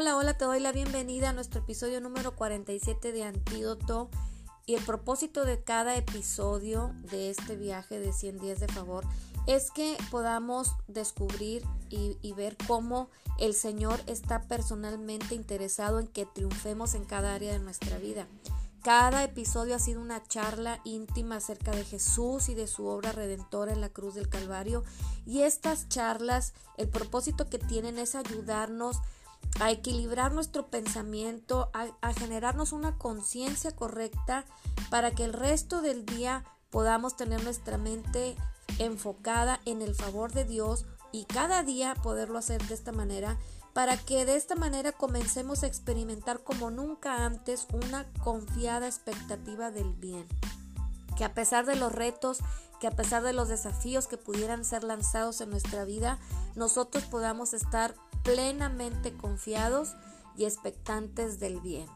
Hola, hola, te doy la bienvenida a nuestro episodio número 47 de Antídoto. Y el propósito de cada episodio de este viaje de 100 días de favor es que podamos descubrir y, y, ver cómo el Señor está personalmente interesado en que triunfemos en cada área de nuestra vida. Cada episodio ha sido una charla íntima acerca de Jesús y de su obra redentora en la cruz del Calvario. Y estas charlas, el propósito que tienen es ayudarnos a equilibrar nuestro pensamiento, a, generarnos una conciencia correcta para que el resto del día podamos tener nuestra mente enfocada en el favor de Dios y cada día poderlo hacer de esta manera para que de esta manera comencemos a experimentar como nunca antes una confiada expectativa del bien. Que a pesar de los retos, que a pesar de los desafíos que pudieran ser lanzados en nuestra vida, nosotros podamos estar plenamente confiados y expectantes del bien.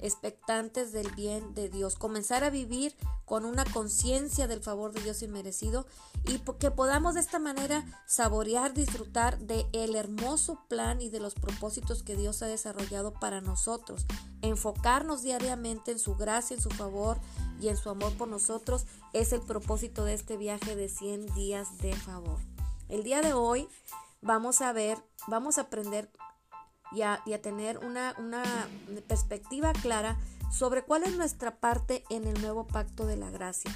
Expectantes del bien de Dios, comenzar a vivir con una conciencia del favor de Dios inmerecido y que podamos de esta manera saborear, disfrutar de el hermoso plan y de los propósitos que Dios ha desarrollado para nosotros, enfocarnos diariamente en su gracia, en su favor y en su amor por nosotros es el propósito de este viaje de 100 días de favor. El día de hoy vamos a ver, vamos a aprender y a, tener una, una perspectiva clara sobre cuál es nuestra parte en el nuevo pacto de la gracia.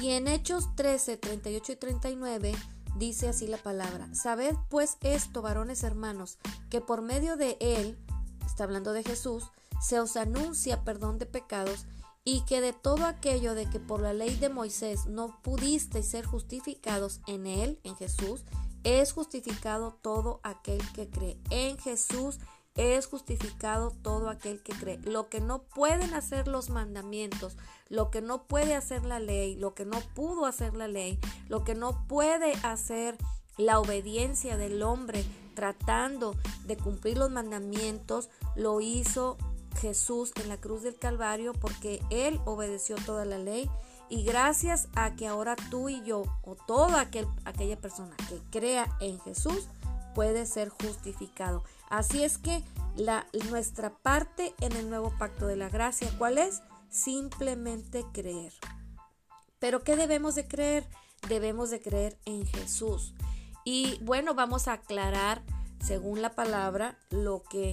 Y en Hechos 13, 38 y 39 dice así la palabra, Sabed pues esto, varones hermanos, que por medio de él, está hablando de Jesús, se os anuncia perdón de pecados y que de todo aquello de que por la ley de Moisés no pudisteis ser justificados en él, en Jesús, es justificado todo aquel que cree. En Jesús es justificado todo aquel que cree. Lo que no pueden hacer los mandamientos, lo que no puede hacer la ley, lo que no pudo hacer la ley, lo que no puede hacer la obediencia del hombre tratando de cumplir los mandamientos, lo hizo Jesús en la cruz del Calvario porque Él obedeció toda la ley y gracias a que ahora tú y yo o toda aquel, aquella persona que crea en Jesús puede ser justificado. Así es que la, nuestra parte en el nuevo pacto de la gracia, ¿cuál es? Simplemente creer. Pero ¿qué debemos de creer? Debemos de creer en Jesús. Y bueno, vamos a aclarar, según la palabra, lo que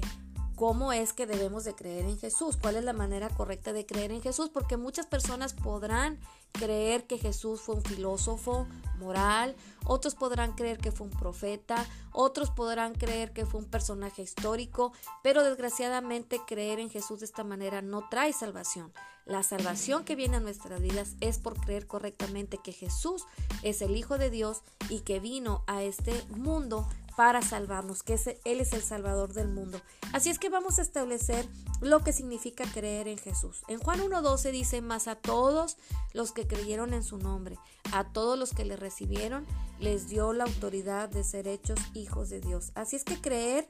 cómo es que debemos de creer en Jesús, cuál es la manera correcta de creer en Jesús, porque muchas personas podrán creer que Jesús fue un filósofo moral, otros podrán creer que fue un profeta, otros podrán creer que fue un personaje histórico, pero desgraciadamente creer en Jesús de esta manera no trae salvación. La salvación que viene a nuestras vidas es por creer correctamente que Jesús es el Hijo de Dios y que vino a este mundo para salvarnos, que Él es el Salvador del mundo. Así es que vamos a establecer lo que significa creer en Jesús. En Juan 1.12 dice, más a todos los que creyeron en su nombre, a todos los que le recibieron, les dio la autoridad de ser hechos hijos de Dios. Así es que creer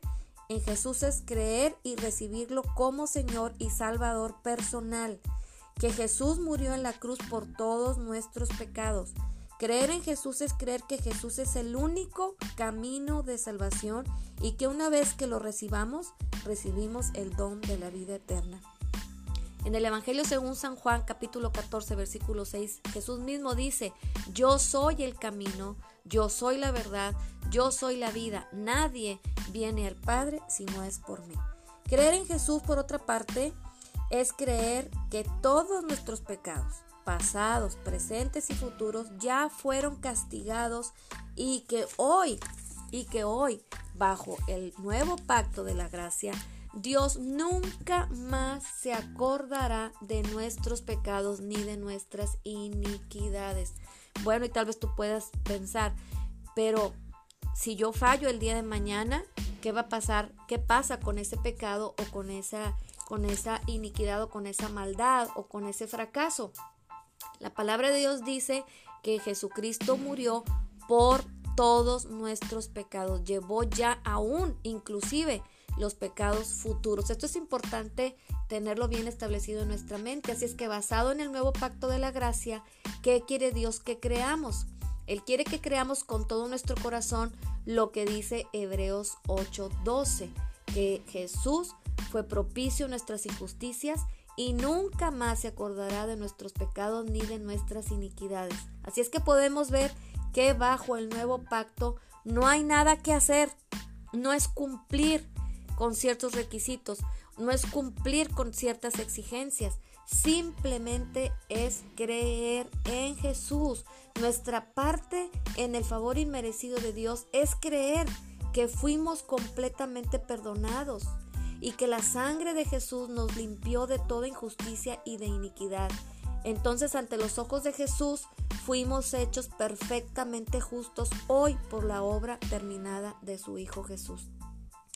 en Jesús es creer y recibirlo como Señor y Salvador personal, que Jesús murió en la cruz por todos nuestros pecados Creer en Jesús es creer que Jesús es el único camino de salvación y que una vez que lo recibamos, recibimos el don de la vida eterna. En el Evangelio según San Juan capítulo 14 versículo 6, Jesús mismo dice, yo soy el camino, yo soy la verdad, yo soy la vida, nadie viene al Padre si no es por mí. Creer en Jesús, por otra parte, es creer que todos nuestros pecados, pasados, presentes y futuros ya fueron castigados y que hoy, y que hoy, bajo el nuevo pacto de la gracia, Dios nunca más se acordará de nuestros pecados ni de nuestras iniquidades. Bueno, y tal vez tú puedas pensar, pero si yo fallo el día de mañana, ¿qué va a pasar? ¿Qué pasa con ese pecado o con esa con esa iniquidad o con esa maldad o con ese fracaso? La palabra de Dios dice que Jesucristo murió por todos nuestros pecados, llevó ya aún inclusive los pecados futuros. Esto es importante tenerlo bien establecido en nuestra mente. Así es que basado en el nuevo pacto de la gracia, ¿qué quiere Dios que creamos? Él quiere que creamos con todo nuestro corazón lo que dice Hebreos 8:12, que Jesús fue propicio a nuestras injusticias y nunca más se acordará de nuestros pecados ni de nuestras iniquidades. Así es que podemos ver que bajo el nuevo pacto no hay nada que hacer, no es cumplir con ciertos requisitos, no es cumplir con ciertas exigencias, simplemente es creer en Jesús. Nuestra parte en el favor inmerecido de Dios es creer que fuimos completamente perdonados y que la sangre de Jesús nos limpió de toda injusticia y de iniquidad. Entonces ante los ojos de Jesús fuimos hechos perfectamente justos hoy por la obra terminada de su Hijo Jesús.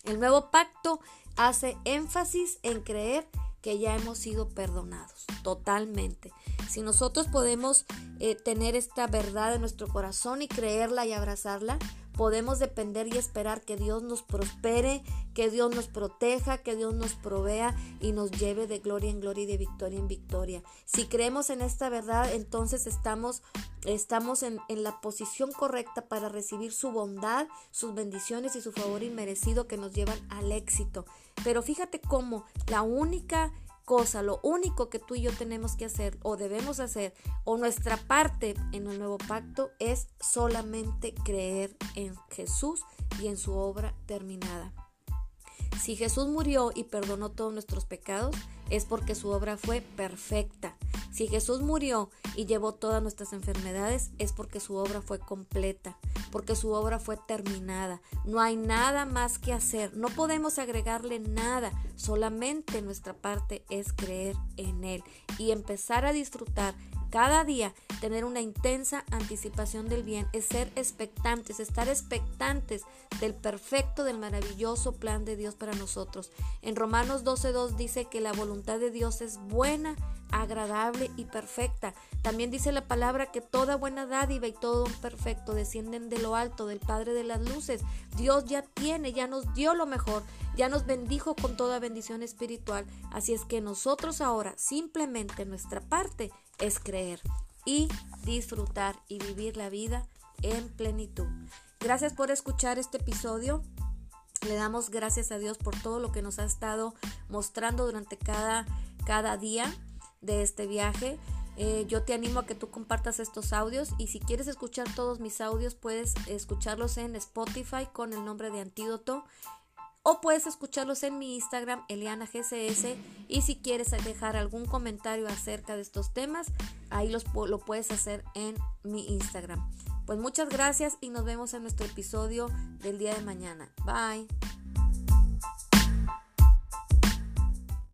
El nuevo pacto hace énfasis en creer que ya hemos sido perdonados totalmente. Si nosotros podemos eh, tener esta verdad en nuestro corazón y creerla y abrazarla, podemos depender y esperar que Dios nos prospere, que Dios nos proteja, que Dios nos provea y nos lleve de gloria en gloria y de victoria en victoria. Si creemos en esta verdad, entonces estamos, estamos en, en la posición correcta para recibir su bondad, sus bendiciones y su favor inmerecido que nos llevan al éxito. Pero fíjate cómo la única cosa, lo único que tú y yo tenemos que hacer o debemos hacer o nuestra parte en el nuevo pacto es solamente creer en Jesús y en su obra terminada. Si Jesús murió y perdonó todos nuestros pecados, es porque su obra fue perfecta. Si Jesús murió y llevó todas nuestras enfermedades, es porque su obra fue completa, porque su obra fue terminada. No hay nada más que hacer, no podemos agregarle nada, solamente nuestra parte es creer en Él y empezar a disfrutar cada día tener una intensa anticipación del bien es ser expectantes, estar expectantes del perfecto, del maravilloso plan de Dios para nosotros. En Romanos 12.2 dice que la voluntad de Dios es buena, agradable y perfecta. También dice la palabra que toda buena dádiva y todo perfecto descienden de lo alto, del Padre de las Luces. Dios ya tiene, ya nos dio lo mejor, ya nos bendijo con toda bendición espiritual. Así es que nosotros ahora simplemente nuestra parte es creer y disfrutar y vivir la vida en plenitud. Gracias por escuchar este episodio. Le damos gracias a Dios por todo lo que nos ha estado mostrando durante cada, cada día de este viaje. Eh, yo te animo a que tú compartas estos audios y si quieres escuchar todos mis audios puedes escucharlos en Spotify con el nombre de Antídoto o puedes escucharlos en mi Instagram Eliana GCS y si quieres dejar algún comentario acerca de estos temas ahí los, lo puedes hacer en mi Instagram. Pues muchas gracias y nos vemos en nuestro episodio del día de mañana. Bye.